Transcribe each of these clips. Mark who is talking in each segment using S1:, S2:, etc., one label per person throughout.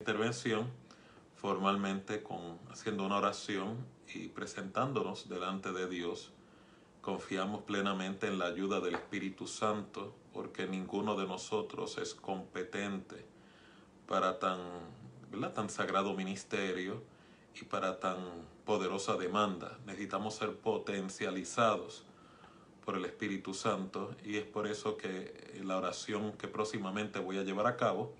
S1: intervención formalmente con haciendo una oración y presentándonos delante de Dios. Confiamos plenamente en la ayuda del Espíritu Santo porque ninguno de nosotros es competente para tan, tan sagrado ministerio y para tan poderosa demanda. Necesitamos ser potencializados por el Espíritu Santo y es por eso que la oración que próximamente voy a llevar a cabo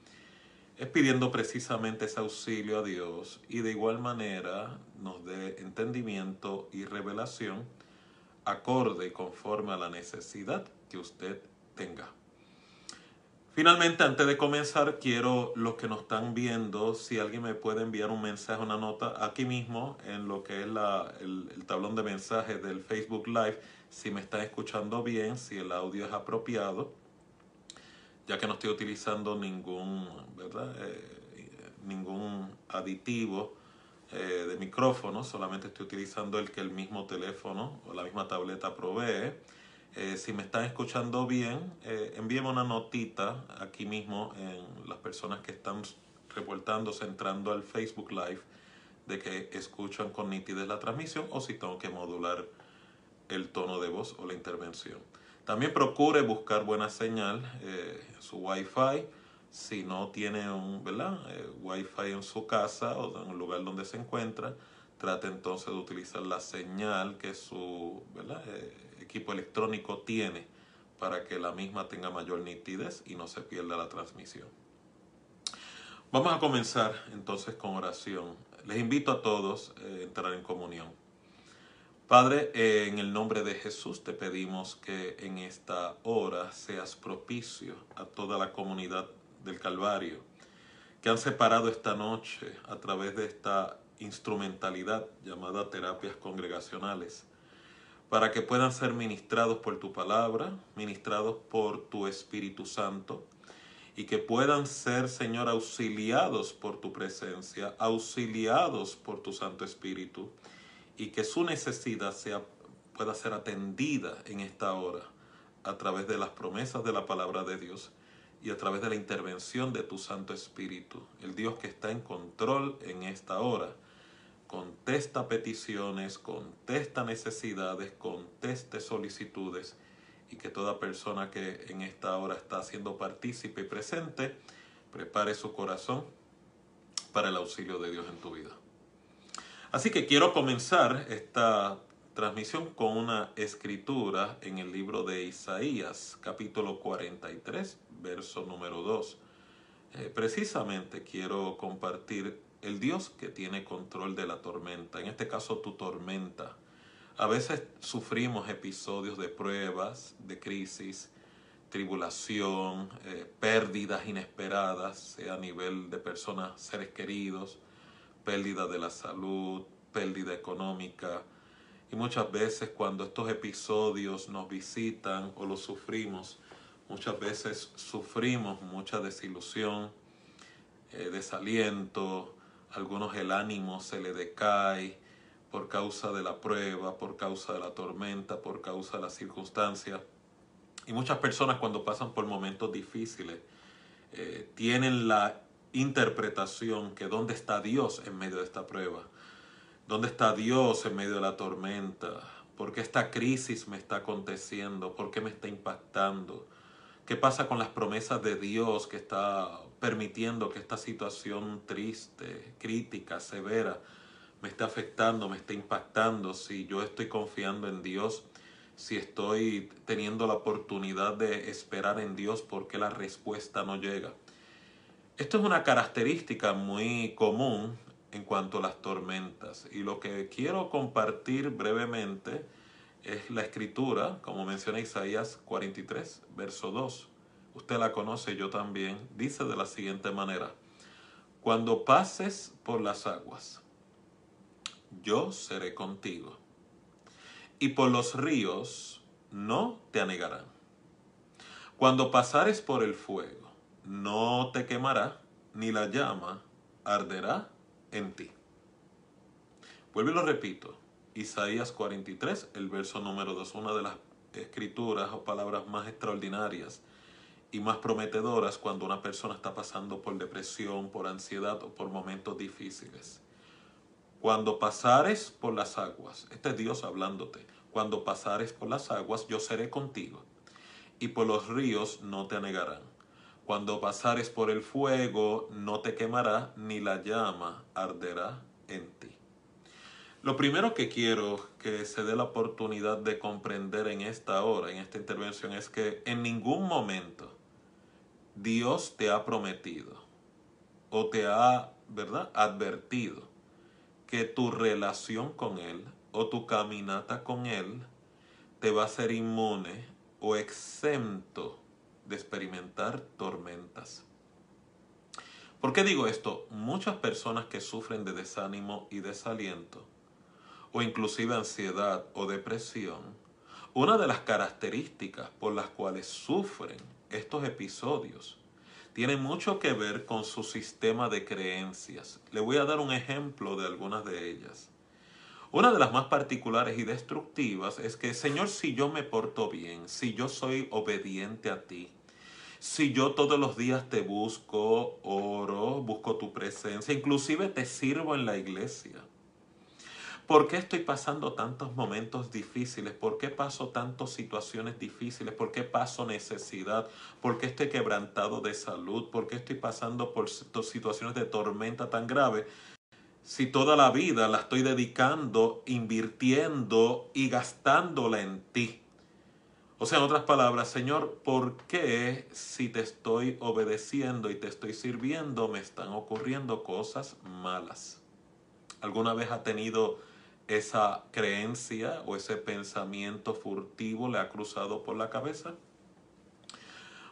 S1: es pidiendo precisamente ese auxilio a Dios y de igual manera nos dé entendimiento y revelación acorde conforme a la necesidad que usted tenga. Finalmente, antes de comenzar, quiero los que nos están viendo, si alguien me puede enviar un mensaje, una nota, aquí mismo en lo que es la, el, el, tablón de mensajes del Facebook Live, si me están escuchando bien, si el audio es apropiado, ya que no estoy utilizando ningún, ¿verdad? Eh, ningún aditivo eh, de micrófono, solamente estoy utilizando el que el mismo teléfono o la misma tableta provee. Eh, si me están escuchando bien, envíeme una notita aquí mismo en las personas que están reportándose entrando al Facebook Live de que escuchan con nitidez la transmisión o si tengo que modular el tono de voz o la intervención. También procure buscar buena señal, eh, su Wi-Fi. Si no tiene un ¿verdad? Eh, Wi-Fi en su casa o en el lugar donde se encuentra, trate entonces de utilizar la señal que su. Eh, equipo electrónico tiene para que la misma tenga mayor nitidez y no se pierda la transmisión. Vamos a comenzar entonces con oración. Les invito a todos a entrar en comunión. Padre, en el nombre de Jesús te pedimos que en esta hora seas propicio a toda la comunidad del Calvario, que han separado esta noche a través de esta instrumentalidad llamada terapias congregacionales para que puedan ser ministrados por tu palabra, ministrados por tu Espíritu Santo, y que puedan ser, Señor, auxiliados por tu presencia, auxiliados por tu Santo Espíritu, y que su necesidad sea, pueda ser atendida en esta hora a través de las promesas de la palabra de Dios y a través de la intervención de tu Santo Espíritu, el Dios que está en control en esta hora contesta peticiones, contesta necesidades, conteste solicitudes y que toda persona que en esta hora está siendo partícipe y presente prepare su corazón para el auxilio de Dios en tu vida. Así que quiero comenzar esta transmisión con una escritura en el libro de Isaías, capítulo 43, verso número 2. Eh, precisamente quiero compartir el Dios que tiene control de la tormenta, en este caso tu tormenta. A veces sufrimos episodios de pruebas, de crisis, tribulación, eh, pérdidas inesperadas, sea a nivel de personas, seres queridos, pérdida de la salud, pérdida económica. Y muchas veces cuando estos episodios nos visitan o los sufrimos, muchas veces sufrimos mucha desilusión, eh, desaliento, algunos el ánimo se le decae por causa de la prueba, por causa de la tormenta, por causa de las circunstancias. Y muchas personas cuando pasan por momentos difíciles eh, tienen la interpretación que dónde está Dios en medio de esta prueba, dónde está Dios en medio de la tormenta, por qué esta crisis me está aconteciendo, por qué me está impactando, qué pasa con las promesas de Dios que está permitiendo que esta situación triste, crítica, severa, me esté afectando, me esté impactando, si yo estoy confiando en Dios, si estoy teniendo la oportunidad de esperar en Dios porque la respuesta no llega. Esto es una característica muy común en cuanto a las tormentas y lo que quiero compartir brevemente es la escritura, como menciona Isaías 43, verso 2 usted la conoce, yo también, dice de la siguiente manera, cuando pases por las aguas, yo seré contigo, y por los ríos no te anegarán. Cuando pasares por el fuego, no te quemará, ni la llama arderá en ti. Vuelvo y lo repito, Isaías 43, el verso número 2, una de las escrituras o palabras más extraordinarias y más prometedoras cuando una persona está pasando por depresión, por ansiedad o por momentos difíciles. Cuando pasares por las aguas, este es Dios hablándote, cuando pasares por las aguas yo seré contigo y por los ríos no te anegarán. Cuando pasares por el fuego no te quemará ni la llama arderá en ti. Lo primero que quiero que se dé la oportunidad de comprender en esta hora, en esta intervención, es que en ningún momento Dios te ha prometido o te ha, ¿verdad?, advertido que tu relación con Él o tu caminata con Él te va a ser inmune o exento de experimentar tormentas. ¿Por qué digo esto? Muchas personas que sufren de desánimo y desaliento o inclusive ansiedad o depresión, una de las características por las cuales sufren estos episodios tiene mucho que ver con su sistema de creencias. Le voy a dar un ejemplo de algunas de ellas. Una de las más particulares y destructivas es que, Señor, si yo me porto bien, si yo soy obediente a ti, si yo todos los días te busco, oro, busco tu presencia, inclusive te sirvo en la iglesia, ¿Por qué estoy pasando tantos momentos difíciles? ¿Por qué paso tantas situaciones difíciles? ¿Por qué paso necesidad? ¿Por qué estoy quebrantado de salud? ¿Por qué estoy pasando por situaciones de tormenta tan grave? Si toda la vida la estoy dedicando, invirtiendo y gastándola en ti. O sea, en otras palabras, Señor, ¿por qué si te estoy obedeciendo y te estoy sirviendo me están ocurriendo cosas malas? ¿Alguna vez ha tenido esa creencia o ese pensamiento furtivo le ha cruzado por la cabeza?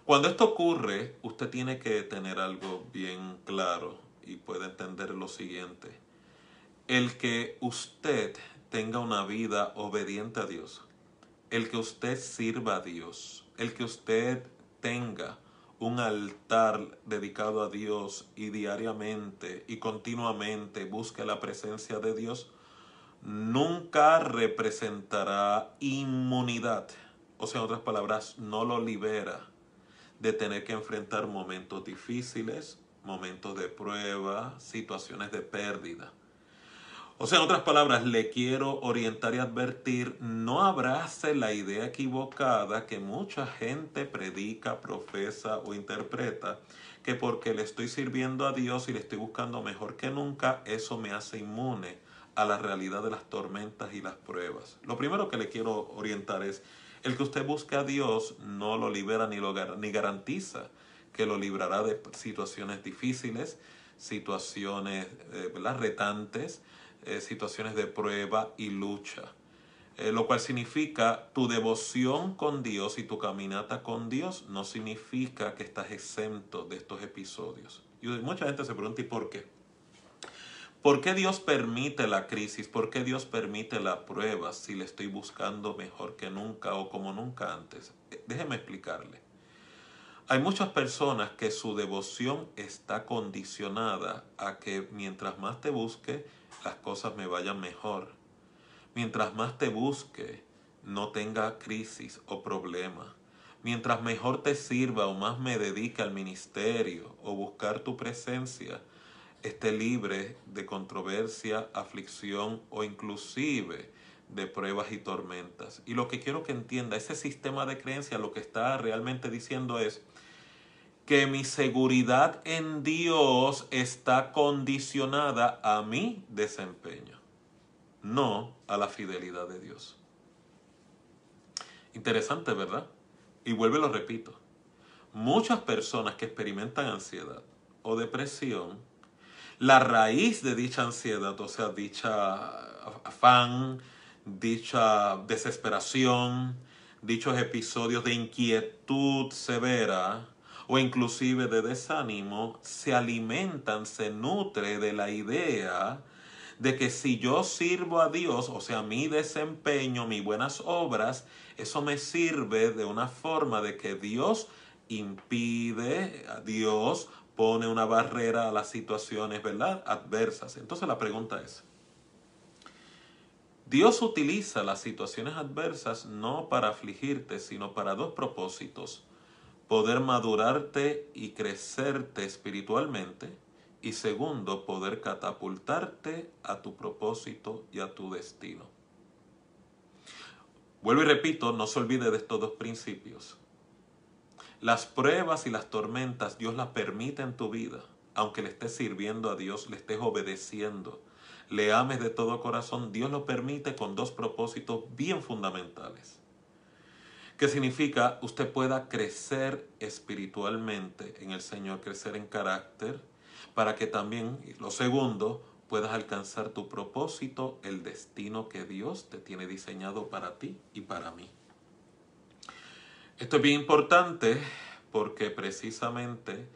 S1: Cuando esto ocurre, usted tiene que tener algo bien claro y puede entender lo siguiente. El que usted tenga una vida obediente a Dios, el que usted sirva a Dios, el que usted tenga un altar dedicado a Dios y diariamente y continuamente busque la presencia de Dios, nunca representará inmunidad. O sea, en otras palabras, no lo libera de tener que enfrentar momentos difíciles, momentos de prueba, situaciones de pérdida. O sea, en otras palabras, le quiero orientar y advertir, no abrace la idea equivocada que mucha gente predica, profesa o interpreta, que porque le estoy sirviendo a Dios y le estoy buscando mejor que nunca, eso me hace inmune a la realidad de las tormentas y las pruebas. Lo primero que le quiero orientar es, el que usted busque a Dios no lo libera ni, lo, ni garantiza que lo librará de situaciones difíciles, situaciones eh, retantes, eh, situaciones de prueba y lucha. Eh, lo cual significa tu devoción con Dios y tu caminata con Dios no significa que estás exento de estos episodios. Y mucha gente se pregunta, ¿y por qué? ¿Por qué Dios permite la crisis? ¿Por qué Dios permite la prueba si le estoy buscando mejor que nunca o como nunca antes? Eh, déjeme explicarle. Hay muchas personas que su devoción está condicionada a que mientras más te busque, las cosas me vayan mejor. Mientras más te busque, no tenga crisis o problema. Mientras mejor te sirva o más me dedique al ministerio o buscar tu presencia, esté libre de controversia, aflicción o inclusive de pruebas y tormentas. Y lo que quiero que entienda, ese sistema de creencia lo que está realmente diciendo es que mi seguridad en Dios está condicionada a mi desempeño, no a la fidelidad de Dios. Interesante, ¿verdad? Y vuelve lo repito. Muchas personas que experimentan ansiedad o depresión la raíz de dicha ansiedad, o sea, dicha afán, dicha desesperación, dichos episodios de inquietud severa o inclusive de desánimo, se alimentan, se nutre de la idea de que si yo sirvo a Dios, o sea, mi desempeño, mis buenas obras, eso me sirve de una forma de que Dios impide, Dios pone una barrera a las situaciones, ¿verdad? Adversas. Entonces la pregunta es, Dios utiliza las situaciones adversas no para afligirte, sino para dos propósitos. Poder madurarte y crecerte espiritualmente. Y segundo, poder catapultarte a tu propósito y a tu destino. Vuelvo y repito, no se olvide de estos dos principios. Las pruebas y las tormentas Dios las permite en tu vida, aunque le estés sirviendo a Dios, le estés obedeciendo, le ames de todo corazón, Dios lo permite con dos propósitos bien fundamentales. ¿Qué significa usted pueda crecer espiritualmente en el Señor, crecer en carácter, para que también, lo segundo, puedas alcanzar tu propósito, el destino que Dios te tiene diseñado para ti y para mí. Esto es bien importante porque precisamente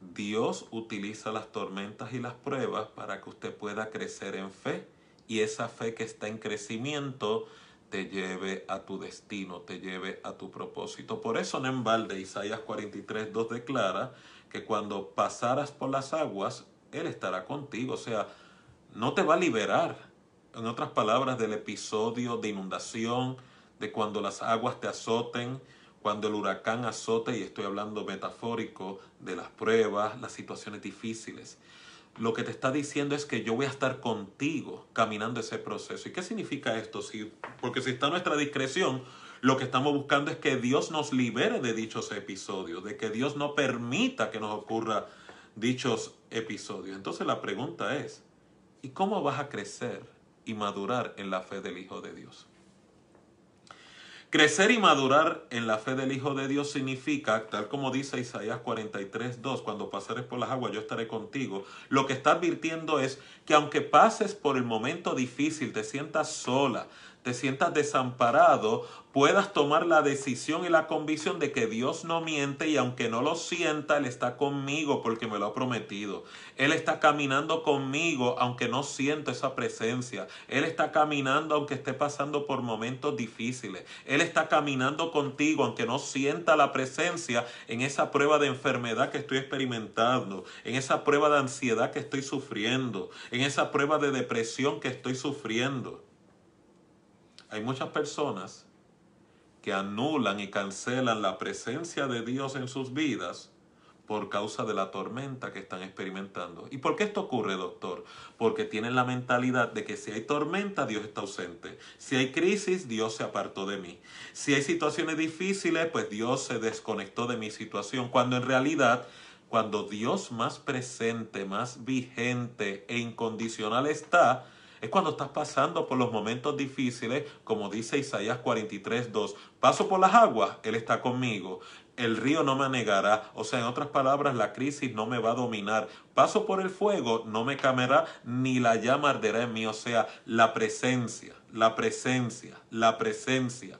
S1: Dios utiliza las tormentas y las pruebas para que usted pueda crecer en fe y esa fe que está en crecimiento te lleve a tu destino, te lleve a tu propósito. Por eso en balde Isaías 43, 2 declara que cuando pasaras por las aguas, Él estará contigo. O sea, no te va a liberar. En otras palabras, del episodio de inundación, de cuando las aguas te azoten, cuando el huracán azote, y estoy hablando metafórico, de las pruebas, las situaciones difíciles. Lo que te está diciendo es que yo voy a estar contigo caminando ese proceso. ¿Y qué significa esto? Si, porque si está a nuestra discreción, lo que estamos buscando es que Dios nos libere de dichos episodios, de que Dios no permita que nos ocurra dichos episodios. Entonces la pregunta es, ¿y cómo vas a crecer y madurar en la fe del Hijo de Dios? Crecer y madurar en la fe del Hijo de Dios significa, tal como dice Isaías 43, 2, cuando pasares por las aguas yo estaré contigo. Lo que está advirtiendo es que aunque pases por el momento difícil, te sientas sola, te sientas desamparado, puedas tomar la decisión y la convicción de que Dios no miente y aunque no lo sienta, Él está conmigo porque me lo ha prometido. Él está caminando conmigo aunque no siento esa presencia. Él está caminando aunque esté pasando por momentos difíciles. Él está caminando contigo aunque no sienta la presencia en esa prueba de enfermedad que estoy experimentando, en esa prueba de ansiedad que estoy sufriendo, en esa prueba de depresión que estoy sufriendo. Hay muchas personas que anulan y cancelan la presencia de Dios en sus vidas por causa de la tormenta que están experimentando. ¿Y por qué esto ocurre, doctor? Porque tienen la mentalidad de que si hay tormenta, Dios está ausente. Si hay crisis, Dios se apartó de mí. Si hay situaciones difíciles, pues Dios se desconectó de mi situación. Cuando en realidad, cuando Dios más presente, más vigente e incondicional está, es cuando estás pasando por los momentos difíciles, como dice Isaías 43, 2. Paso por las aguas, Él está conmigo. El río no me anegará. O sea, en otras palabras, la crisis no me va a dominar. Paso por el fuego, no me camerá, ni la llama arderá en mí. O sea, la presencia, la presencia, la presencia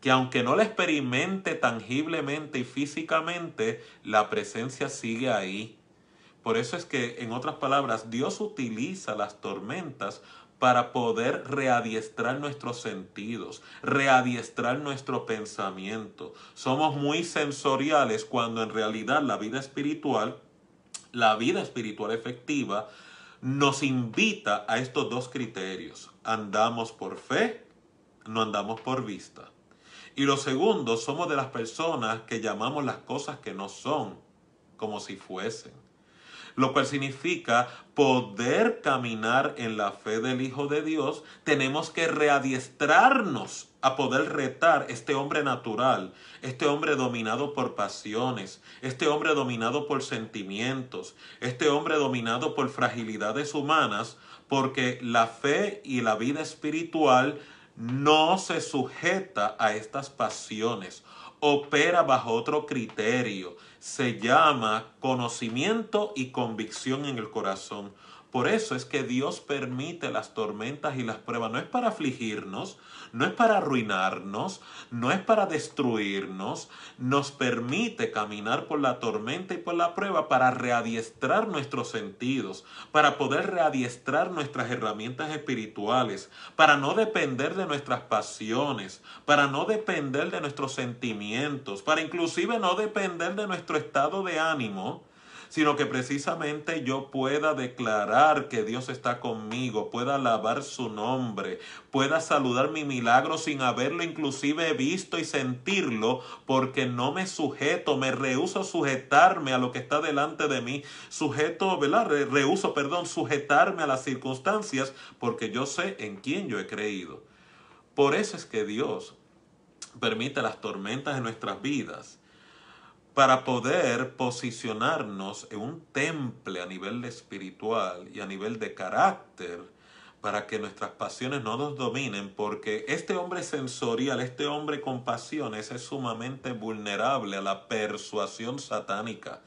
S1: que aunque no la experimente tangiblemente y físicamente, la presencia sigue ahí. Por eso es que, en otras palabras, Dios utiliza las tormentas para poder readiestrar nuestros sentidos, readiestrar nuestro pensamiento. Somos muy sensoriales cuando en realidad la vida espiritual, la vida espiritual efectiva, nos invita a estos dos criterios. Andamos por fe, no andamos por vista. Y lo segundo, somos de las personas que llamamos las cosas que no son como si fuesen lo cual significa poder caminar en la fe del Hijo de Dios, tenemos que readiestrarnos a poder retar este hombre natural, este hombre dominado por pasiones, este hombre dominado por sentimientos, este hombre dominado por fragilidades humanas, porque la fe y la vida espiritual no se sujeta a estas pasiones, opera bajo otro criterio, se llama conocimiento y convicción en el corazón. Por eso es que Dios permite las tormentas y las pruebas. No es para afligirnos, no es para arruinarnos, no es para destruirnos. Nos permite caminar por la tormenta y por la prueba para readiestrar nuestros sentidos, para poder readiestrar nuestras herramientas espirituales, para no depender de nuestras pasiones, para no depender de nuestros sentimientos, para inclusive no depender de nuestro estado de ánimo sino que precisamente yo pueda declarar que Dios está conmigo, pueda alabar su nombre, pueda saludar mi milagro sin haberlo inclusive visto y sentirlo, porque no me sujeto, me rehuso sujetarme a lo que está delante de mí, sujeto, ¿verdad? Rehuso, perdón, sujetarme a las circunstancias, porque yo sé en quién yo he creído. Por eso es que Dios permite las tormentas en nuestras vidas para poder posicionarnos en un temple a nivel espiritual y a nivel de carácter para que nuestras pasiones no nos dominen, porque este hombre sensorial, este hombre con pasiones es sumamente vulnerable a la persuasión satánica.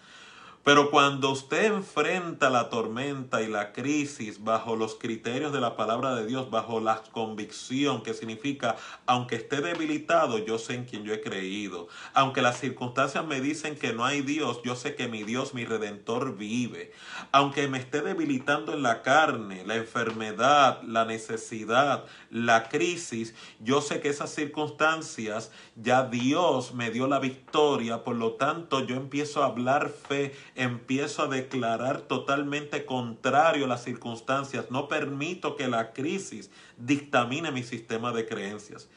S1: Pero cuando usted enfrenta la tormenta y la crisis bajo los criterios de la palabra de Dios, bajo la convicción que significa, aunque esté debilitado, yo sé en quien yo he creído. Aunque las circunstancias me dicen que no hay Dios, yo sé que mi Dios, mi redentor, vive. Aunque me esté debilitando en la carne, la enfermedad, la necesidad, la crisis, yo sé que esas circunstancias ya Dios me dio la victoria, por lo tanto yo empiezo a hablar fe empiezo a declarar totalmente contrario a las circunstancias. No permito que la crisis dictamine mi sistema de creencias.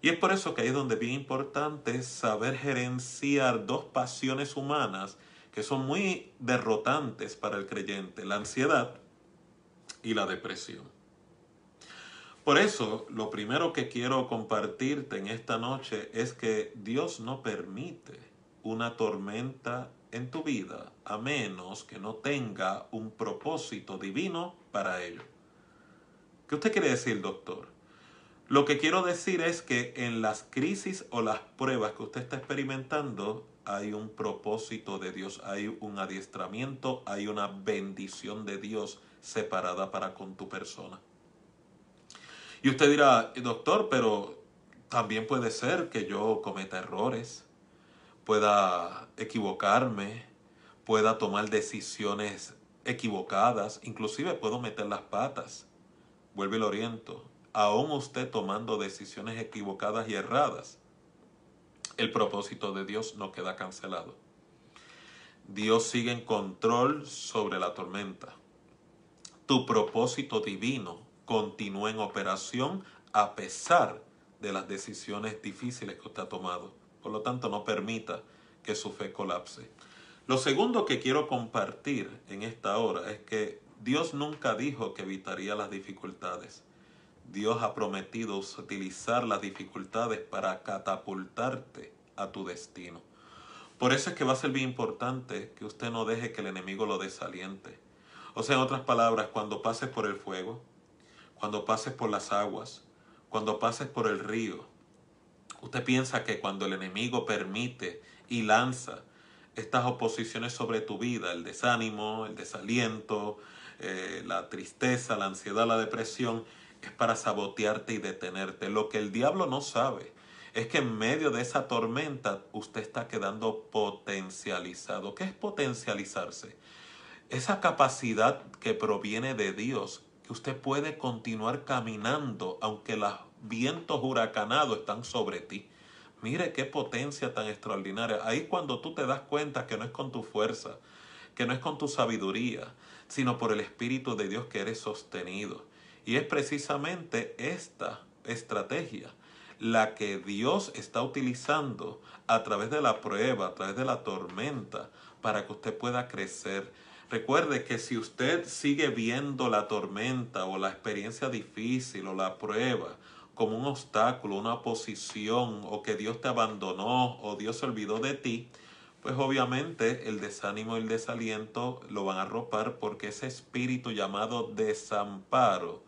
S1: Y es por eso que ahí es donde es bien importante saber gerenciar dos pasiones humanas que son muy derrotantes para el creyente, la ansiedad y la depresión. Por eso, lo primero que quiero compartirte en esta noche es que Dios no permite una tormenta en tu vida a menos que no tenga un propósito divino para ello. ¿Qué usted quiere decir, doctor? Lo que quiero decir es que en las crisis o las pruebas que usted está experimentando hay un propósito de Dios, hay un adiestramiento, hay una bendición de Dios separada para con tu persona. Y usted dirá, doctor, pero también puede ser que yo cometa errores pueda equivocarme, pueda tomar decisiones equivocadas, inclusive puedo meter las patas. Vuelve el oriento. Aún usted tomando decisiones equivocadas y erradas, el propósito de Dios no queda cancelado. Dios sigue en control sobre la tormenta. Tu propósito divino continúa en operación a pesar de las decisiones difíciles que usted ha tomado. Por lo tanto, no permita que su fe colapse. Lo segundo que quiero compartir en esta hora es que Dios nunca dijo que evitaría las dificultades. Dios ha prometido utilizar las dificultades para catapultarte a tu destino. Por eso es que va a ser bien importante que usted no deje que el enemigo lo desaliente. O sea, en otras palabras, cuando pases por el fuego, cuando pases por las aguas, cuando pases por el río, Usted piensa que cuando el enemigo permite y lanza estas oposiciones sobre tu vida, el desánimo, el desaliento, eh, la tristeza, la ansiedad, la depresión, es para sabotearte y detenerte. Lo que el diablo no sabe es que en medio de esa tormenta usted está quedando potencializado. ¿Qué es potencializarse? Esa capacidad que proviene de Dios, que usted puede continuar caminando aunque la vientos huracanados están sobre ti. Mire qué potencia tan extraordinaria. Ahí cuando tú te das cuenta que no es con tu fuerza, que no es con tu sabiduría, sino por el Espíritu de Dios que eres sostenido. Y es precisamente esta estrategia la que Dios está utilizando a través de la prueba, a través de la tormenta, para que usted pueda crecer. Recuerde que si usted sigue viendo la tormenta o la experiencia difícil o la prueba como un obstáculo, una oposición, o que Dios te abandonó, o Dios se olvidó de ti, pues obviamente el desánimo y el desaliento lo van a arropar porque ese espíritu llamado desamparo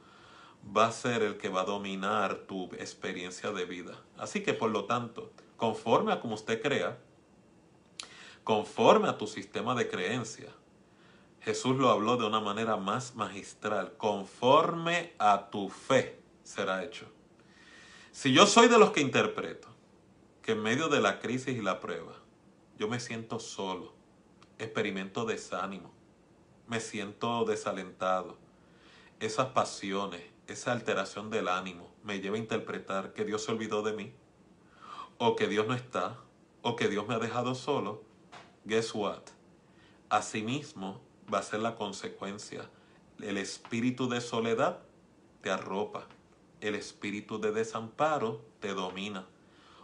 S1: va a ser el que va a dominar tu experiencia de vida. Así que por lo tanto, conforme a como usted crea, conforme a tu sistema de creencia, Jesús lo habló de una manera más magistral, conforme a tu fe será hecho. Si yo soy de los que interpreto que en medio de la crisis y la prueba, yo me siento solo, experimento desánimo, me siento desalentado, esas pasiones, esa alteración del ánimo me lleva a interpretar que Dios se olvidó de mí, o que Dios no está, o que Dios me ha dejado solo, guess what? asimismo va a ser la consecuencia. El espíritu de soledad te arropa, el espíritu de desamparo te domina.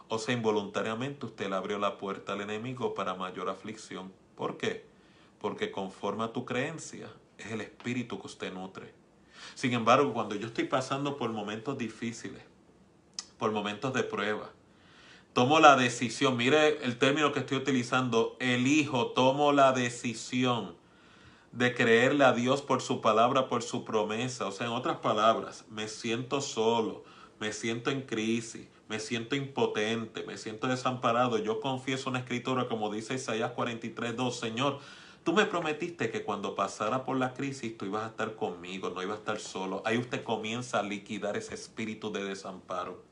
S1: O sea, involuntariamente usted le abrió la puerta al enemigo para mayor aflicción. ¿Por qué? Porque conforme a tu creencia es el espíritu que usted nutre. Sin embargo, cuando yo estoy pasando por momentos difíciles, por momentos de prueba, tomo la decisión, mire el término que estoy utilizando, elijo, tomo la decisión de creerle a Dios por su palabra, por su promesa. O sea, en otras palabras, me siento solo, me siento en crisis, me siento impotente, me siento desamparado. Yo confieso una escritura como dice Isaías 43, 2, Señor, tú me prometiste que cuando pasara por la crisis tú ibas a estar conmigo, no ibas a estar solo. Ahí usted comienza a liquidar ese espíritu de desamparo.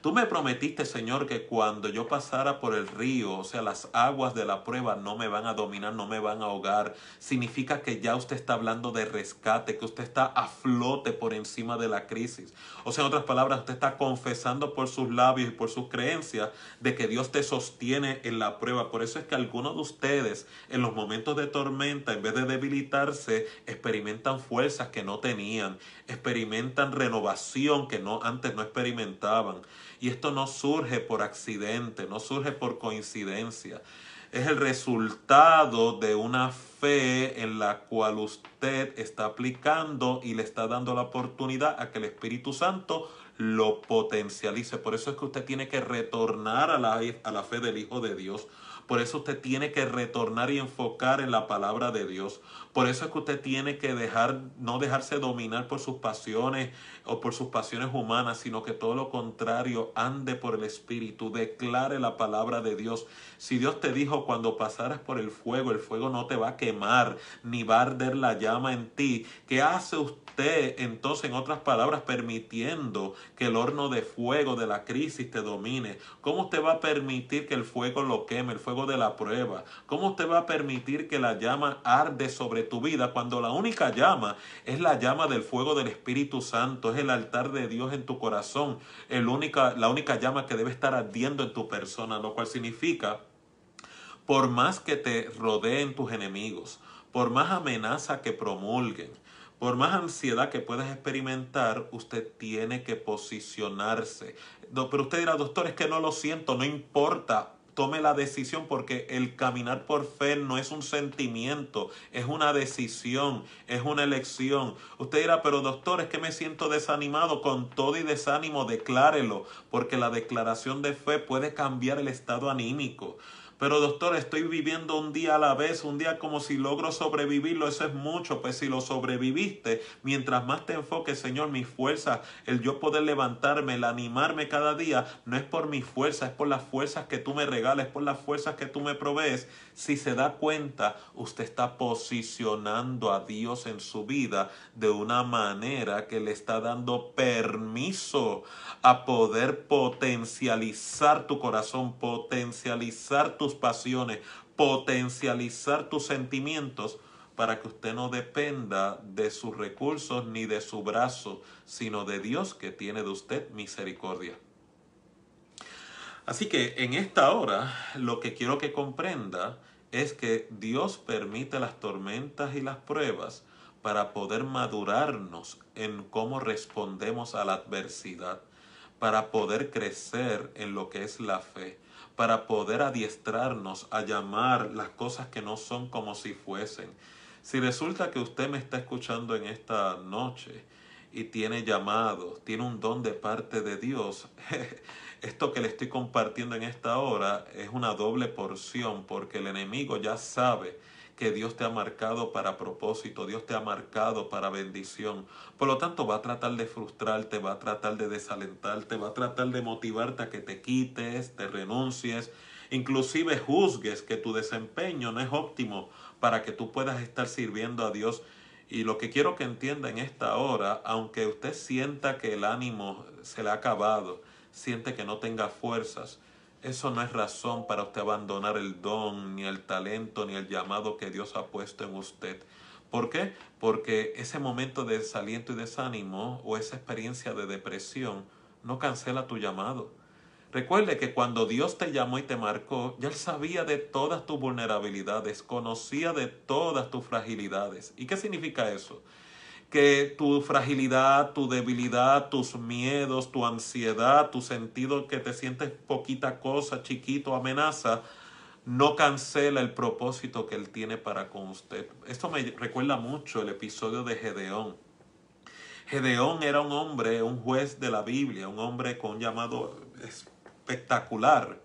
S1: Tú me prometiste, Señor, que cuando yo pasara por el río, o sea, las aguas de la prueba no me van a dominar, no me van a ahogar. Significa que ya usted está hablando de rescate, que usted está a flote por encima de la crisis. O sea, en otras palabras, usted está confesando por sus labios y por sus creencias de que Dios te sostiene en la prueba. Por eso es que algunos de ustedes en los momentos de tormenta, en vez de debilitarse, experimentan fuerzas que no tenían, experimentan renovación que no antes no experimentaban. Y esto no surge por accidente, no surge por coincidencia. Es el resultado de una fe en la cual usted está aplicando y le está dando la oportunidad a que el Espíritu Santo lo potencialice. Por eso es que usted tiene que retornar a la, a la fe del Hijo de Dios. Por eso usted tiene que retornar y enfocar en la palabra de Dios. Por eso es que usted tiene que dejar, no dejarse dominar por sus pasiones o por sus pasiones humanas, sino que todo lo contrario, ande por el Espíritu, declare la palabra de Dios. Si Dios te dijo cuando pasaras por el fuego, el fuego no te va a quemar, ni va a arder la llama en ti. ¿Qué hace usted entonces, en otras palabras, permitiendo que el horno de fuego de la crisis te domine? ¿Cómo usted va a permitir que el fuego lo queme, el fuego de la prueba? ¿Cómo usted va a permitir que la llama arde sobre tu vida cuando la única llama es la llama del fuego del Espíritu Santo, es el altar de Dios en tu corazón, el única, la única llama que debe estar ardiendo en tu persona, lo cual significa, por más que te rodeen tus enemigos, por más amenaza que promulguen, por más ansiedad que puedas experimentar, usted tiene que posicionarse. Pero usted dirá, doctor, es que no lo siento, no importa tome la decisión porque el caminar por fe no es un sentimiento, es una decisión, es una elección. Usted dirá, pero doctor, es que me siento desanimado. Con todo y desánimo, declárelo, porque la declaración de fe puede cambiar el estado anímico. Pero doctor, estoy viviendo un día a la vez, un día como si logro sobrevivirlo, eso es mucho, pues si lo sobreviviste, mientras más te enfoques, Señor, mi fuerza, el yo poder levantarme, el animarme cada día, no es por mi fuerza, es por las fuerzas que tú me regales, es por las fuerzas que tú me provees. Si se da cuenta, usted está posicionando a Dios en su vida de una manera que le está dando permiso a poder potencializar tu corazón, potencializar tus pasiones, potencializar tus sentimientos para que usted no dependa de sus recursos ni de su brazo, sino de Dios que tiene de usted misericordia. Así que en esta hora lo que quiero que comprenda es que Dios permite las tormentas y las pruebas para poder madurarnos en cómo respondemos a la adversidad, para poder crecer en lo que es la fe para poder adiestrarnos a llamar las cosas que no son como si fuesen. Si resulta que usted me está escuchando en esta noche y tiene llamado, tiene un don de parte de Dios, esto que le estoy compartiendo en esta hora es una doble porción porque el enemigo ya sabe que Dios te ha marcado para propósito, Dios te ha marcado para bendición. Por lo tanto, va a tratar de frustrarte, va a tratar de desalentarte, va a tratar de motivarte a que te quites, te renuncies, inclusive juzgues que tu desempeño no es óptimo para que tú puedas estar sirviendo a Dios. Y lo que quiero que entienda en esta hora, aunque usted sienta que el ánimo se le ha acabado, siente que no tenga fuerzas, eso no es razón para usted abandonar el don, ni el talento, ni el llamado que Dios ha puesto en usted. ¿Por qué? Porque ese momento de desaliento y desánimo o esa experiencia de depresión no cancela tu llamado. Recuerde que cuando Dios te llamó y te marcó, ya Él sabía de todas tus vulnerabilidades, conocía de todas tus fragilidades. ¿Y qué significa eso? Que tu fragilidad, tu debilidad, tus miedos, tu ansiedad, tu sentido que te sientes poquita cosa, chiquito, amenaza, no cancela el propósito que Él tiene para con usted. Esto me recuerda mucho el episodio de Gedeón. Gedeón era un hombre, un juez de la Biblia, un hombre con llamado espectacular.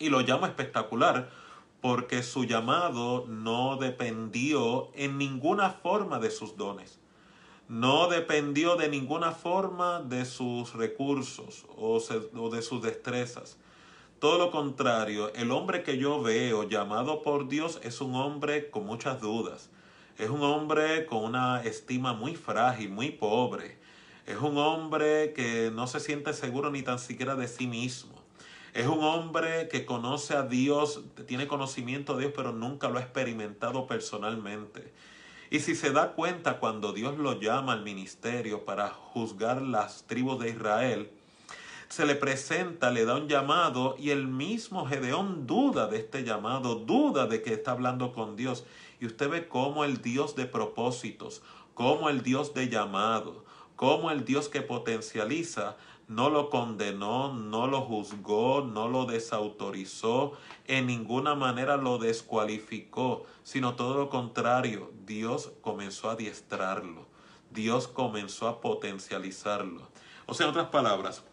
S1: Y lo llamo espectacular porque su llamado no dependió en ninguna forma de sus dones. No dependió de ninguna forma de sus recursos o, de sus destrezas. Todo lo contrario, el hombre que yo veo llamado por Dios es un hombre con muchas dudas. Es un hombre con una estima muy frágil, muy pobre. Es un hombre que no se siente seguro ni tan siquiera de sí mismo. Es un hombre que conoce a Dios, tiene conocimiento de Dios, pero nunca lo ha experimentado personalmente. Y si se da cuenta cuando Dios lo llama al ministerio para juzgar las tribus de Israel, se le presenta, le da un llamado y el mismo Gedeón duda de este llamado, duda de que está hablando con Dios. Y usted ve cómo el Dios de propósitos, cómo el Dios de llamado, cómo el Dios que potencializa no lo condenó, no lo juzgó, no lo desautorizó, en ninguna manera lo descualificó, sino todo lo contrario, Dios comenzó a adiestrarlo, Dios comenzó a potencializarlo. O sea, en otras palabras,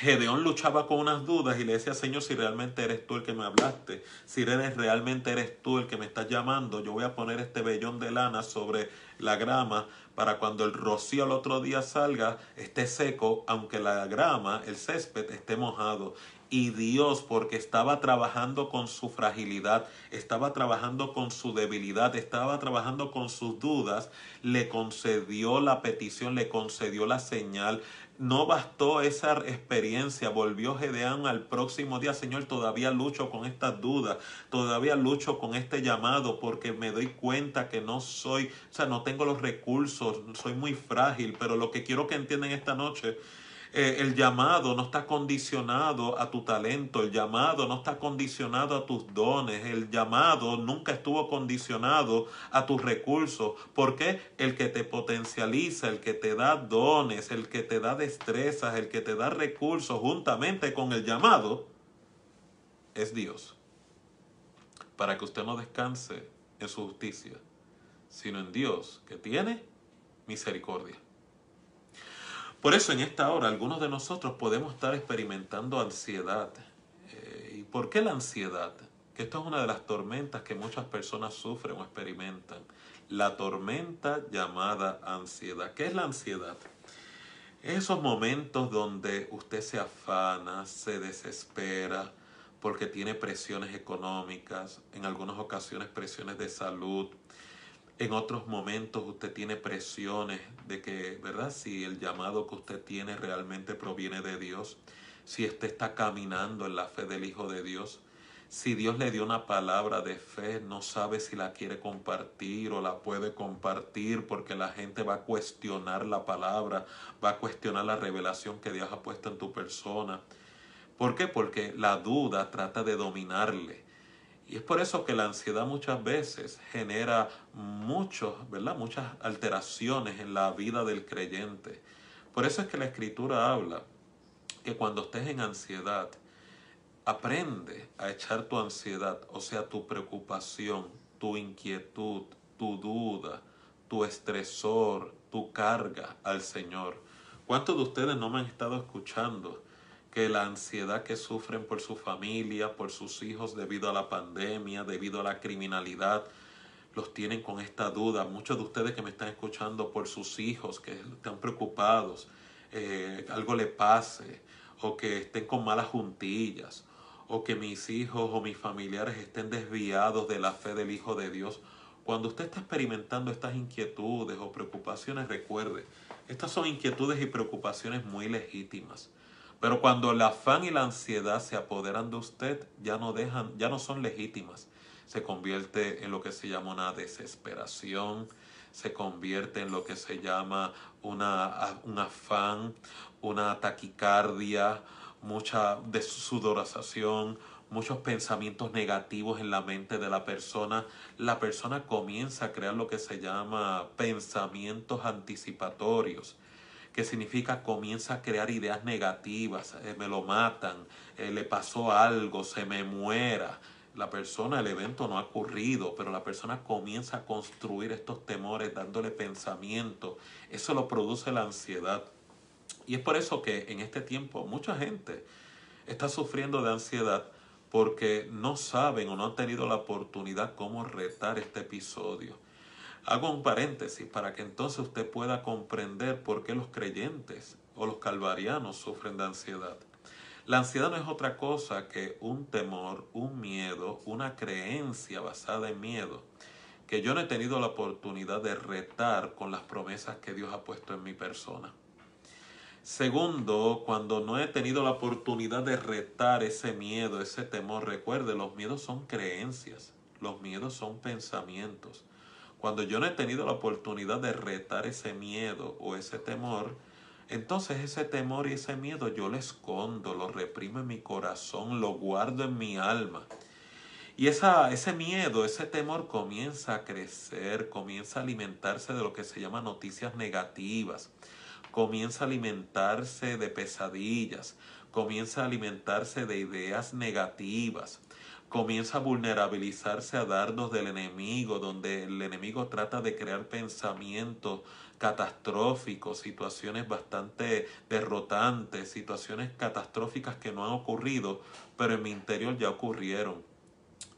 S1: Gedeón luchaba con unas dudas y le decía, Señor, si realmente eres tú el que me hablaste, si realmente eres tú el que me estás llamando, yo voy a poner este vellón de lana sobre la grama para cuando el rocío al otro día salga esté seco, aunque la grama, el césped esté mojado. Y Dios, porque estaba trabajando con su fragilidad, estaba trabajando con su debilidad, estaba trabajando con sus dudas, le concedió la petición, le concedió la señal, no bastó esa experiencia, volvió Gedeón al próximo día, Señor, todavía lucho con estas dudas, todavía lucho con este llamado porque me doy cuenta que no soy, o sea, no tengo los recursos, soy muy frágil, pero lo que quiero que entiendan esta noche eh, el llamado no está condicionado a tu talento, el llamado no está condicionado a tus dones, el llamado nunca estuvo condicionado a tus recursos, porque el que te potencializa, el que te da dones, el que te da destrezas, el que te da recursos juntamente con el llamado, es Dios. Para que usted no descanse en su justicia, sino en Dios que tiene misericordia. Por eso en esta hora algunos de nosotros podemos estar experimentando ansiedad. Eh, ¿Y por qué la ansiedad? Que esto es una de las tormentas que muchas personas sufren o experimentan. La tormenta llamada ansiedad. ¿Qué es la ansiedad? Esos momentos donde usted se afana, se desespera, porque tiene presiones económicas, en algunas ocasiones presiones de salud, en otros momentos usted tiene presiones de que, ¿verdad? Si el llamado que usted tiene realmente proviene de Dios, si usted está caminando en la fe del Hijo de Dios, si Dios le dio una palabra de fe, no sabe si la quiere compartir o la puede compartir porque la gente va a cuestionar la palabra, va a cuestionar la revelación que Dios ha puesto en tu persona. ¿Por qué? Porque la duda trata de dominarle y es por eso que la ansiedad muchas veces genera muchos, ¿verdad? muchas alteraciones en la vida del creyente. Por eso es que la escritura habla que cuando estés en ansiedad, aprende a echar tu ansiedad, o sea, tu preocupación, tu inquietud, tu duda, tu estresor, tu carga al Señor. ¿Cuántos de ustedes no me han estado escuchando? Que la ansiedad que sufren por su familia, por sus hijos debido a la pandemia, debido a la criminalidad, los tienen con esta duda. Muchos de ustedes que me están escuchando por sus hijos, que están preocupados, eh, algo le pase, o que estén con malas juntillas, o que mis hijos o mis familiares estén desviados de la fe del Hijo de Dios. Cuando usted está experimentando estas inquietudes o preocupaciones, recuerde, estas son inquietudes y preocupaciones muy legítimas. Pero cuando el afán y la ansiedad se apoderan de usted, ya no dejan, ya no son legítimas. Se convierte en lo que se llama una desesperación, se convierte en lo que se llama una, un afán, una taquicardia, mucha sudoración, muchos pensamientos negativos en la mente de la persona, la persona comienza a crear lo que se llama pensamientos anticipatorios que significa comienza a crear ideas negativas, eh, me lo matan, eh, le pasó algo, se me muera. La persona, el evento no ha ocurrido, pero la persona comienza a construir estos temores dándole pensamiento. Eso lo produce la ansiedad. Y es por eso que en este tiempo mucha gente está sufriendo de ansiedad porque no saben o no han tenido la oportunidad cómo retar este episodio. Hago un paréntesis para que entonces usted pueda comprender por qué los creyentes o los calvarianos sufren de ansiedad. La ansiedad no es otra cosa que un temor, un miedo, una creencia basada en miedo, que yo no he tenido la oportunidad de retar con las promesas que Dios ha puesto en mi persona. Segundo, cuando no he tenido la oportunidad de retar ese miedo, ese temor, recuerde, los miedos son creencias, los miedos son pensamientos. Cuando yo no he tenido la oportunidad de retar ese miedo o ese temor, entonces ese temor y ese miedo yo lo escondo, lo reprimo en mi corazón, lo guardo en mi alma. Y esa, ese miedo, ese temor comienza a crecer, comienza a alimentarse de lo que se llama noticias negativas, comienza a alimentarse de pesadillas, comienza a alimentarse de ideas negativas, comienza a vulnerabilizarse a dardos del enemigo, donde el enemigo trata de crear pensamientos catastróficos, situaciones bastante derrotantes, situaciones catastróficas que no han ocurrido, pero en mi interior ya ocurrieron.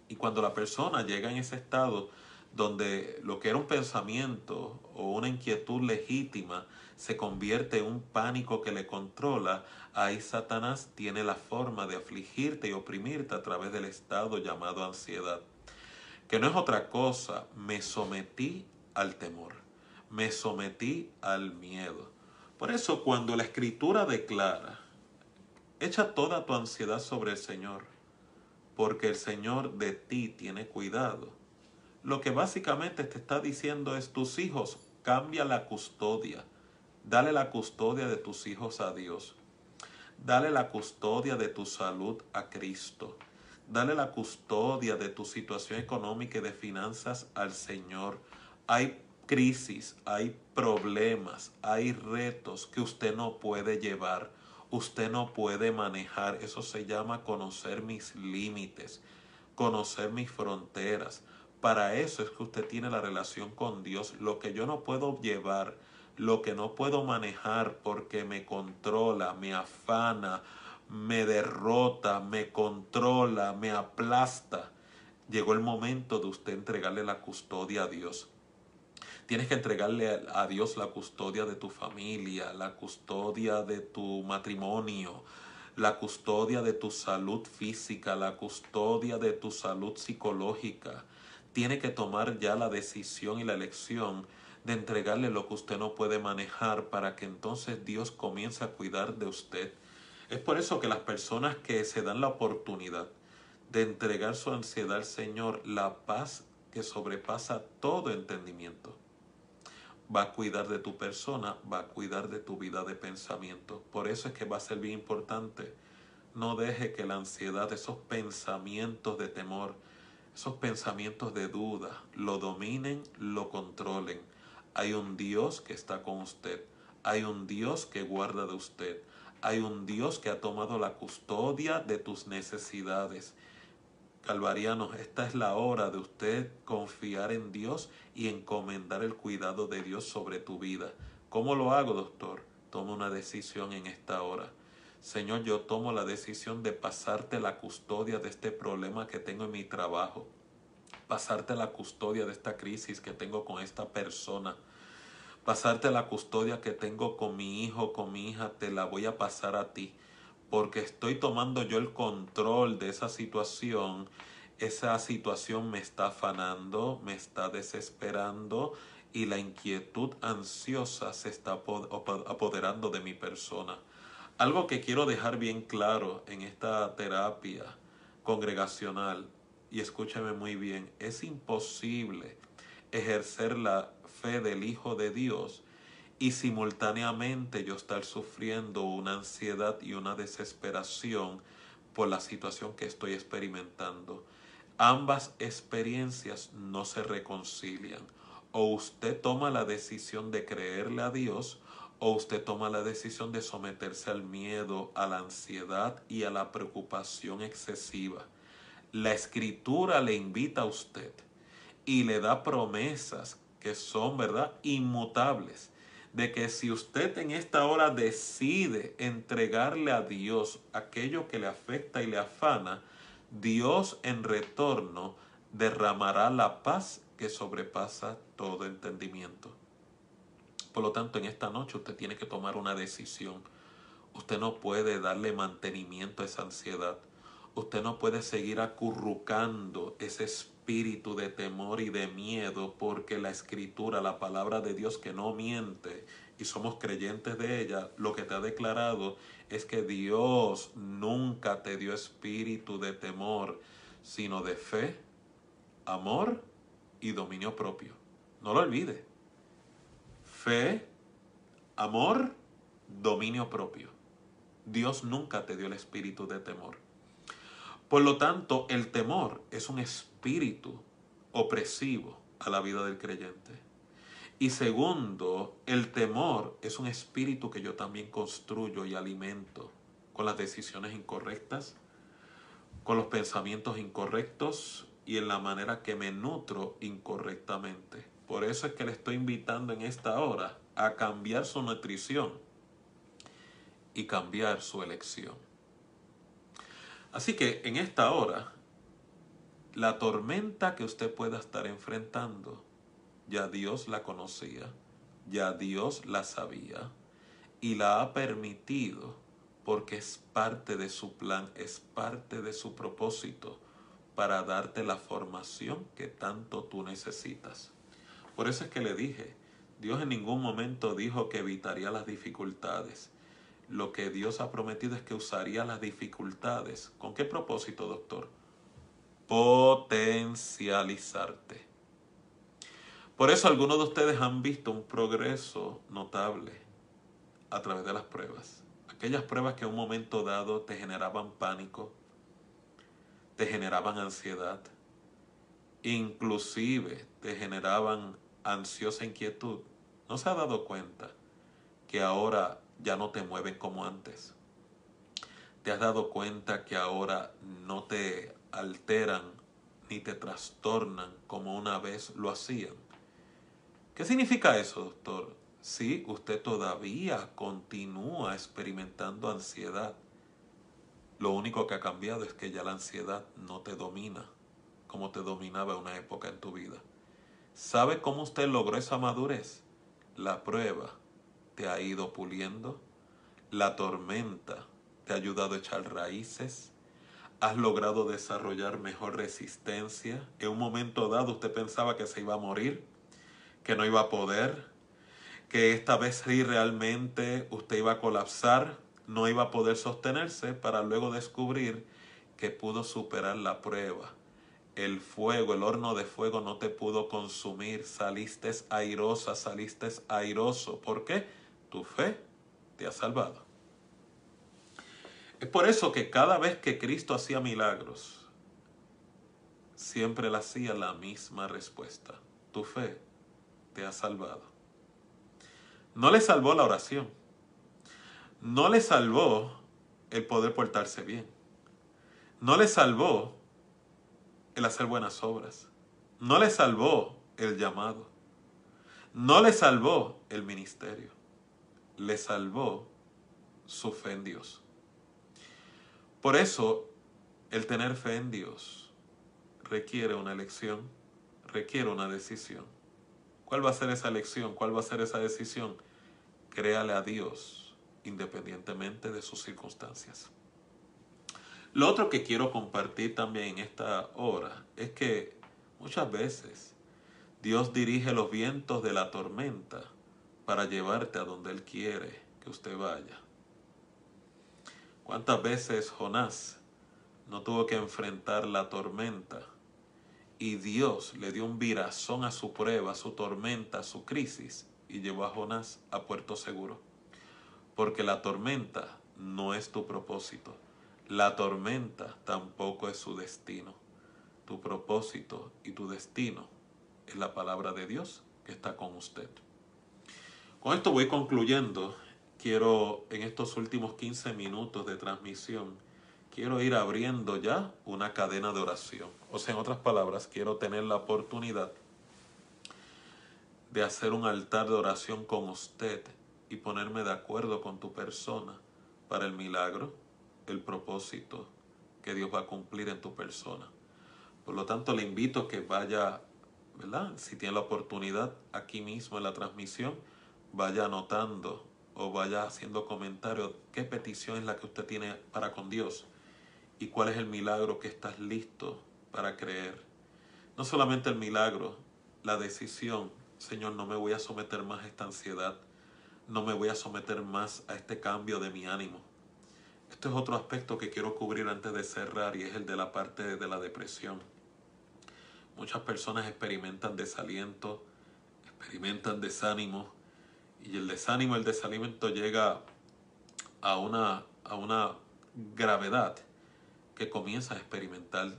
S1: Y cuando la persona llega en ese estado donde lo que era un pensamiento o una inquietud legítima se convierte en un pánico que le controla, ahí Satanás tiene la forma de afligirte y oprimirte a través del estado llamado ansiedad, que no es otra cosa, me sometí al temor, me sometí al miedo. Por eso cuando la escritura declara, echa toda tu ansiedad sobre el Señor, porque el Señor de ti tiene cuidado. Lo que básicamente te está diciendo es tus hijos, cambia la custodia, dale la custodia de tus hijos a Dios. Dale la custodia de tu salud a Cristo. Dale la custodia de tu situación económica y de finanzas al Señor. Hay crisis, hay problemas, hay retos que usted no puede llevar, usted no puede manejar. Eso se llama conocer mis límites, conocer mis fronteras. Para eso es que usted tiene la relación con Dios. Lo que yo no puedo llevar, lo que no puedo manejar porque me controla, me afana, me derrota, me controla, me aplasta. Llegó el momento de usted entregarle la custodia a Dios. Tienes que entregarle a Dios la custodia de tu familia, la custodia de tu matrimonio, la custodia de tu salud física, la custodia de tu salud psicológica. Tiene que tomar ya la decisión y la elección de entregarle lo que usted no puede manejar para que entonces Dios comience a cuidar de usted. Es por eso que las personas que se dan la oportunidad de entregar su ansiedad al Señor, la paz que sobrepasa todo entendimiento, va a cuidar de tu persona, va a cuidar de tu vida de pensamiento. Por eso es que va a ser bien importante. No deje que la ansiedad, esos pensamientos de temor, esos pensamientos de duda, lo dominen, lo controlen. Hay un Dios que está con usted. Hay un Dios que guarda de usted. Hay un Dios que ha tomado la custodia de tus necesidades. Calvarianos, esta es la hora de usted confiar en Dios y encomendar el cuidado de Dios sobre tu vida. ¿Cómo lo hago, doctor? Toma una decisión en esta hora. Señor, yo tomo la decisión de pasarte la custodia de este problema que tengo en mi trabajo pasarte la custodia de esta crisis que tengo con esta persona, pasarte la custodia que tengo con mi hijo, con mi hija, te la voy a pasar a ti, porque estoy tomando yo el control de esa situación. Esa situación me está afanando, me está desesperando y la inquietud ansiosa se está apoderando de mi persona. Algo que quiero dejar bien claro en esta terapia congregacional y escúchame muy bien, es imposible ejercer la fe del Hijo de Dios y simultáneamente yo estar sufriendo una ansiedad y una desesperación por la situación que estoy experimentando. Ambas experiencias no se reconcilian. O usted toma la decisión de creerle a Dios o usted toma la decisión de someterse al miedo, a la ansiedad y a la preocupación excesiva. La escritura le invita a usted y le da promesas que son, ¿verdad?, inmutables, de que si usted en esta hora decide entregarle a Dios aquello que le afecta y le afana, Dios en retorno derramará la paz que sobrepasa todo entendimiento. Por lo tanto, en esta noche usted tiene que tomar una decisión. Usted no puede darle mantenimiento a esa ansiedad. Usted no puede seguir acurrucando ese espíritu de temor y de miedo porque la escritura, la palabra de Dios que no miente y somos creyentes de ella, lo que te ha declarado es que Dios nunca te dio espíritu de temor, sino de fe, amor y dominio propio. No lo olvide fe, amor, dominio propio. Dios nunca te dio el espíritu de temor. Por lo tanto, el temor es un espíritu opresivo a la vida del creyente. Y segundo, el temor es un espíritu que yo también construyo y alimento con las decisiones incorrectas, con los pensamientos incorrectos y en la manera que me nutro incorrectamente. Por eso es que le estoy invitando en esta hora a cambiar su nutrición y cambiar su elección. Así que en esta hora, la tormenta que usted pueda estar enfrentando, ya Dios la conocía, ya Dios la sabía y la ha permitido porque es parte de su plan, es parte de su propósito para darte la formación que tanto tú necesitas. Por eso es que le dije, Dios en ningún momento dijo que evitaría las dificultades. Lo que Dios ha prometido es que usaría las dificultades. ¿Con qué propósito, doctor? Potencializarte. Por eso algunos de ustedes han visto un progreso notable a través de las pruebas. Aquellas pruebas que en un momento dado te generaban pánico, te generaban ansiedad, inclusive te generaban ansiosa inquietud, ¿no se ha dado cuenta que ahora ya no te mueven como antes? ¿Te has dado cuenta que ahora no te alteran ni te trastornan como una vez lo hacían? ¿Qué significa eso, doctor? Si usted todavía continúa experimentando ansiedad, lo único que ha cambiado es que ya la ansiedad no te domina como te dominaba una época en tu vida. ¿Sabe cómo usted logró esa madurez? La prueba te ha ido puliendo, la tormenta te ha ayudado a echar raíces, has logrado desarrollar mejor resistencia. En un momento dado usted pensaba que se iba a morir, que no iba a poder, que esta vez sí realmente usted iba a colapsar, no iba a poder sostenerse para luego descubrir que pudo superar la prueba el fuego, el horno de fuego no te pudo consumir, saliste airosa, saliste airoso. ¿Por qué? Tu fe te ha salvado. Es por eso que cada vez que Cristo hacía milagros, siempre le hacía la misma respuesta. Tu fe te ha salvado. No le salvó la oración. No le salvó el poder portarse bien. No le salvó el hacer buenas obras. No le salvó el llamado. No le salvó el ministerio. Le salvó su fe en Dios. Por eso, el tener fe en Dios requiere una elección, requiere una decisión. ¿Cuál va a ser esa elección? ¿Cuál va a ser esa decisión? Créale a Dios independientemente de sus circunstancias. Lo otro que quiero compartir también en esta hora es que muchas veces Dios dirige los vientos de la tormenta para llevarte a donde Él quiere que usted vaya. ¿Cuántas veces Jonás no tuvo que enfrentar la tormenta y Dios le dio un virazón a su prueba, a su tormenta, a su crisis y llevó a Jonás a puerto seguro. Porque la tormenta no es tu propósito. La tormenta tampoco es su destino. Tu propósito y tu destino es la palabra de Dios que está con usted. Con esto voy concluyendo. Quiero en estos últimos 15 minutos de transmisión, quiero ir abriendo ya una cadena de oración. O sea, en otras palabras, quiero tener la oportunidad de hacer un altar de oración con usted y ponerme de acuerdo con tu persona para el milagro, el propósito que Dios va a cumplir en tu persona. Por lo tanto, le invito a que vaya, ¿verdad? Si tiene la oportunidad, aquí mismo en la transmisión, vaya anotando o vaya haciendo comentarios qué petición es la que usted tiene para con Dios y cuál es el milagro que estás listo para creer. No solamente el milagro, la decisión, Señor, no me voy a someter más a esta ansiedad, no me voy a someter más a este cambio de mi ánimo. Este es otro aspecto que quiero cubrir antes de cerrar y es el de la parte de la depresión. Muchas personas experimentan desaliento, experimentan desánimo y el desánimo, el desaliento llega a una, a una gravedad que comienza a experimentar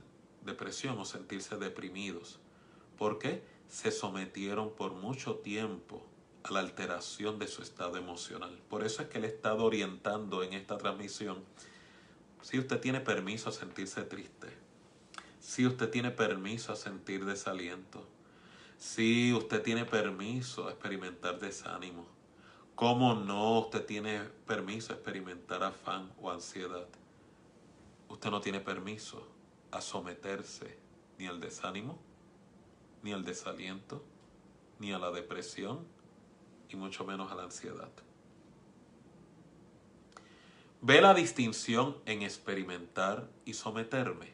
S1: depresión o sentirse deprimidos. ¿Por qué? Se sometieron por mucho tiempo a la alteración de su estado emocional. Por eso es que le he estado orientando en esta transmisión. Si usted tiene permiso a sentirse triste, si usted tiene permiso a sentir desaliento, si usted tiene permiso a experimentar desánimo, ¿cómo no usted tiene permiso a experimentar afán o ansiedad? Usted no tiene permiso a someterse ni al desánimo, ni al desaliento, ni a la depresión, y mucho menos a la ansiedad. Ve la distinción en experimentar y someterme.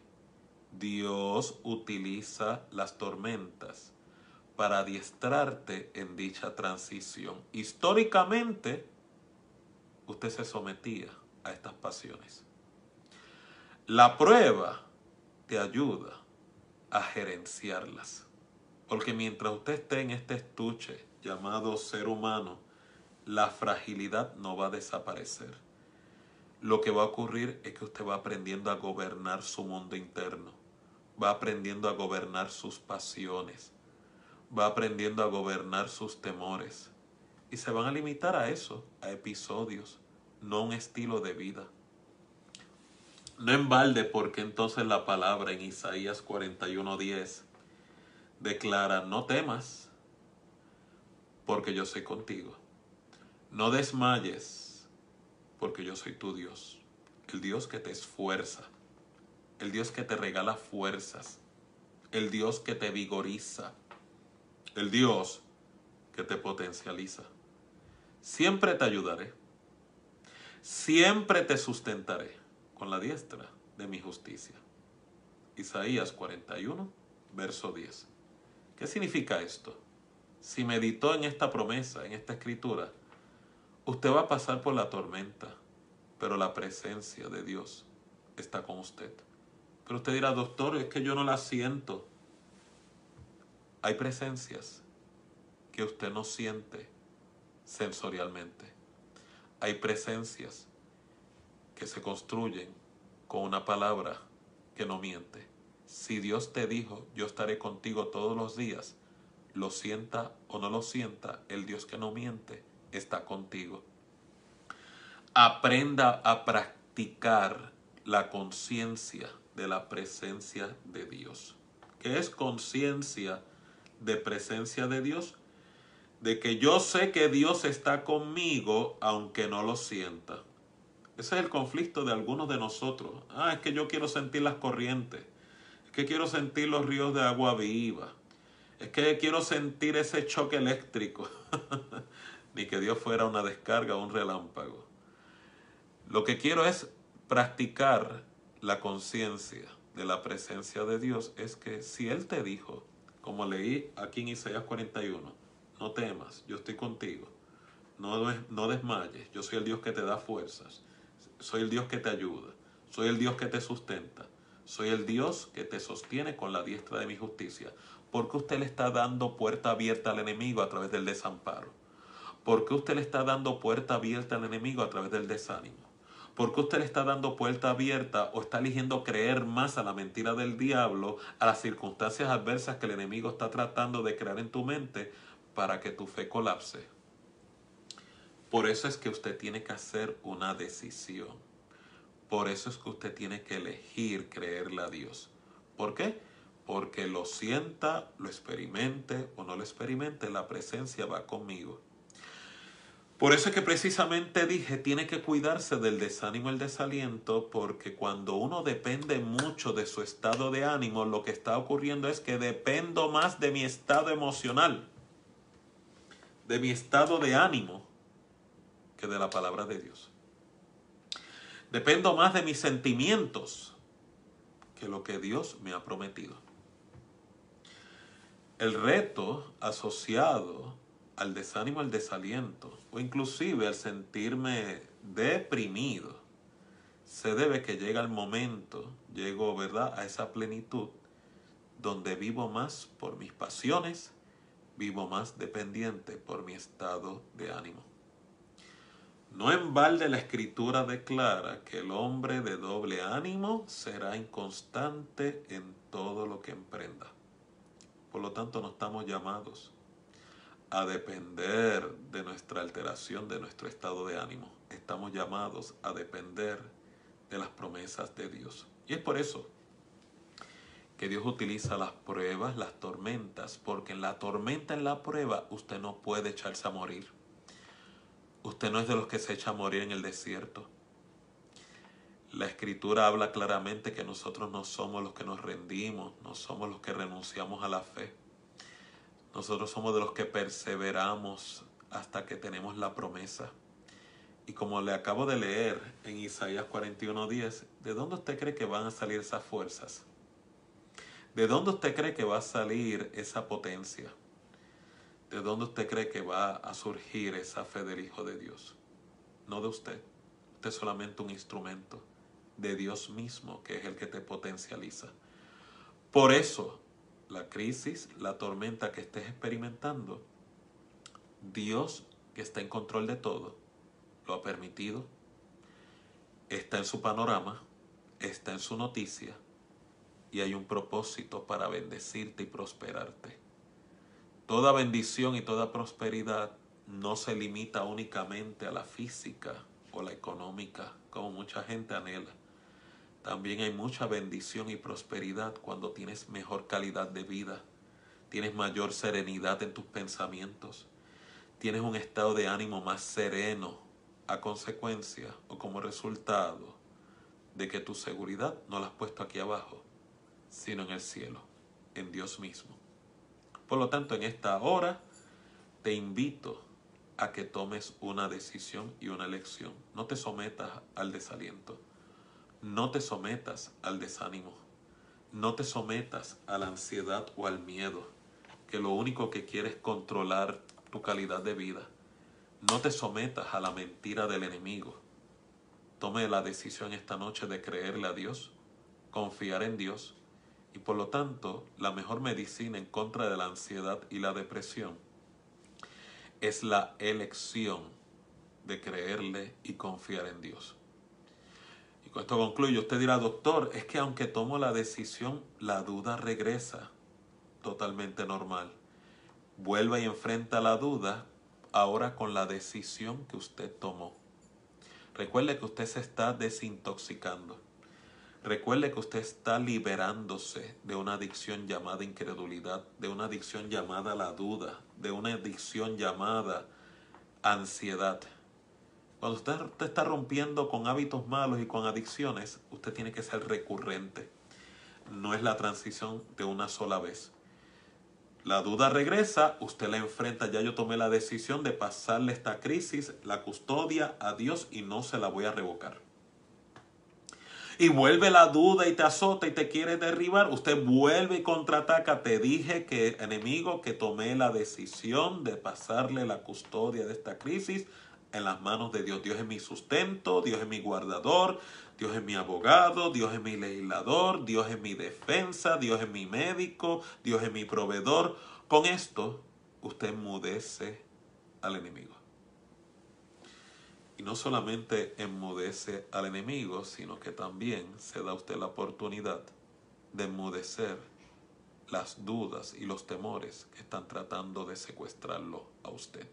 S1: Dios utiliza las tormentas para adiestrarte en dicha transición. Históricamente, usted se sometía a estas pasiones. La prueba te ayuda a gerenciarlas. Porque mientras usted esté en este estuche llamado ser humano, la fragilidad no va a desaparecer. Lo que va a ocurrir es que usted va aprendiendo a gobernar su mundo interno, va aprendiendo a gobernar sus pasiones, va aprendiendo a gobernar sus temores. Y se van a limitar a eso, a episodios, no a un estilo de vida. No en balde porque entonces la palabra en Isaías 41:10 declara, no temas, porque yo soy contigo. No desmayes, porque yo soy tu Dios. El Dios que te esfuerza, el Dios que te regala fuerzas, el Dios que te vigoriza, el Dios que te potencializa. Siempre te ayudaré, siempre te sustentaré con la diestra de mi justicia. Isaías 41, verso 10. ¿Qué significa esto? si meditó en esta promesa, en esta escritura, usted va a pasar por la tormenta, pero la presencia de Dios está con usted. Pero usted dirá, doctor, es que yo no la siento. Hay presencias que usted no siente sensorialmente. Hay presencias que se construyen con una palabra que no miente. Si Dios te dijo, yo estaré contigo todos los días, lo sienta o no lo sienta, el Dios que no miente está contigo. Aprenda a practicar la conciencia de la presencia de Dios. ¿Qué es conciencia de presencia de Dios? De que yo sé que Dios está conmigo aunque no lo sienta. Ese es el conflicto de algunos de nosotros. Ah, es que yo quiero sentir las corrientes. Es que quiero sentir los ríos de agua viva. Es que quiero sentir ese choque eléctrico. Ni que Dios fuera una descarga o un relámpago. Lo que quiero es practicar la conciencia de la presencia de Dios. Es que si Él te dijo, como leí aquí en Isaías 41, no temas, yo estoy contigo. No, no desmayes, yo soy el Dios que te da fuerzas. Soy el Dios que te ayuda. Soy el Dios que te sustenta. Soy el Dios que te sostiene con la diestra de mi justicia. ¿Por qué usted le está dando puerta abierta al enemigo a través del desamparo? ¿Por qué usted le está dando puerta abierta al enemigo a través del desánimo? ¿Por qué usted le está dando puerta abierta o está eligiendo creer más a la mentira del diablo, a las circunstancias adversas que el enemigo está tratando de crear en tu mente para que tu fe colapse? Por eso es que usted tiene que hacer una decisión. Por eso es que usted tiene que elegir creerle a Dios. ¿Por qué? Porque lo sienta, lo experimente o no lo experimente, la presencia va conmigo. Por eso es que precisamente dije, tiene que cuidarse del desánimo y el desaliento, porque cuando uno depende mucho de su estado de ánimo, lo que está ocurriendo es que dependo más de mi estado emocional, de mi estado de ánimo, que de la palabra de Dios. Dependo más de mis sentimientos que lo que Dios me ha prometido. El reto asociado al desánimo, al desaliento, o inclusive al sentirme deprimido, se debe que llega el momento, llego, ¿verdad?, a esa plenitud donde vivo más por mis pasiones, vivo más dependiente por mi estado de ánimo. No en balde la escritura declara que el hombre de doble ánimo será inconstante en todo lo que emprenda. Por lo tanto, no estamos llamados a depender de nuestra alteración, de nuestro estado de ánimo. Estamos llamados a depender de las promesas de Dios. Y es por eso que Dios utiliza las pruebas, las tormentas, porque en la tormenta, en la prueba, usted no puede echarse a morir. Usted no es de los que se echa a morir en el desierto. La escritura habla claramente que nosotros no somos los que nos rendimos, no somos los que renunciamos a la fe. Nosotros somos de los que perseveramos hasta que tenemos la promesa. Y como le acabo de leer en Isaías 41:10, ¿de dónde usted cree que van a salir esas fuerzas? ¿De dónde usted cree que va a salir esa potencia? ¿De dónde usted cree que va a surgir esa fe del Hijo de Dios? No de usted. Usted es solamente un instrumento de Dios mismo, que es el que te potencializa. Por eso la crisis, la tormenta que estés experimentando, Dios, que está en control de todo, lo ha permitido, está en su panorama, está en su noticia y hay un propósito para bendecirte y prosperarte. Toda bendición y toda prosperidad no se limita únicamente a la física o la económica, como mucha gente anhela. También hay mucha bendición y prosperidad cuando tienes mejor calidad de vida, tienes mayor serenidad en tus pensamientos, tienes un estado de ánimo más sereno a consecuencia o como resultado de que tu seguridad no la has puesto aquí abajo, sino en el cielo, en Dios mismo. Por lo tanto, en esta hora te invito a que tomes una decisión y una elección. No te sometas al desaliento no te sometas al desánimo. No te sometas a la ansiedad o al miedo, que lo único que quiere es controlar tu calidad de vida. No te sometas a la mentira del enemigo. Tome la decisión esta noche de creerle a Dios, confiar en Dios y por lo tanto la mejor medicina en contra de la ansiedad y la depresión es la elección de creerle y confiar en Dios. Esto concluyo. Usted dirá, doctor, es que aunque tomo la decisión, la duda regresa totalmente normal. Vuelva y enfrenta la duda ahora con la decisión que usted tomó. Recuerde que usted se está desintoxicando. Recuerde que usted está liberándose de una adicción llamada incredulidad, de una adicción llamada la duda, de una adicción llamada ansiedad. Cuando usted está rompiendo con hábitos malos y con adicciones, usted tiene que ser recurrente. No es la transición de una sola vez. La duda regresa, usted la enfrenta. Ya yo tomé la decisión de pasarle esta crisis, la custodia a Dios y no se la voy a revocar. Y vuelve la duda y te azota y te quiere derribar. Usted vuelve y contraataca. Te dije que enemigo que tomé la decisión de pasarle la custodia de esta crisis en las manos de Dios. Dios es mi sustento, Dios es mi guardador, Dios es mi abogado, Dios es mi legislador, Dios es mi defensa, Dios es mi médico, Dios es mi proveedor. Con esto usted mudece al enemigo. Y no solamente enmudece al enemigo, sino que también se da a usted la oportunidad de enmudecer las dudas y los temores que están tratando de secuestrarlo a usted.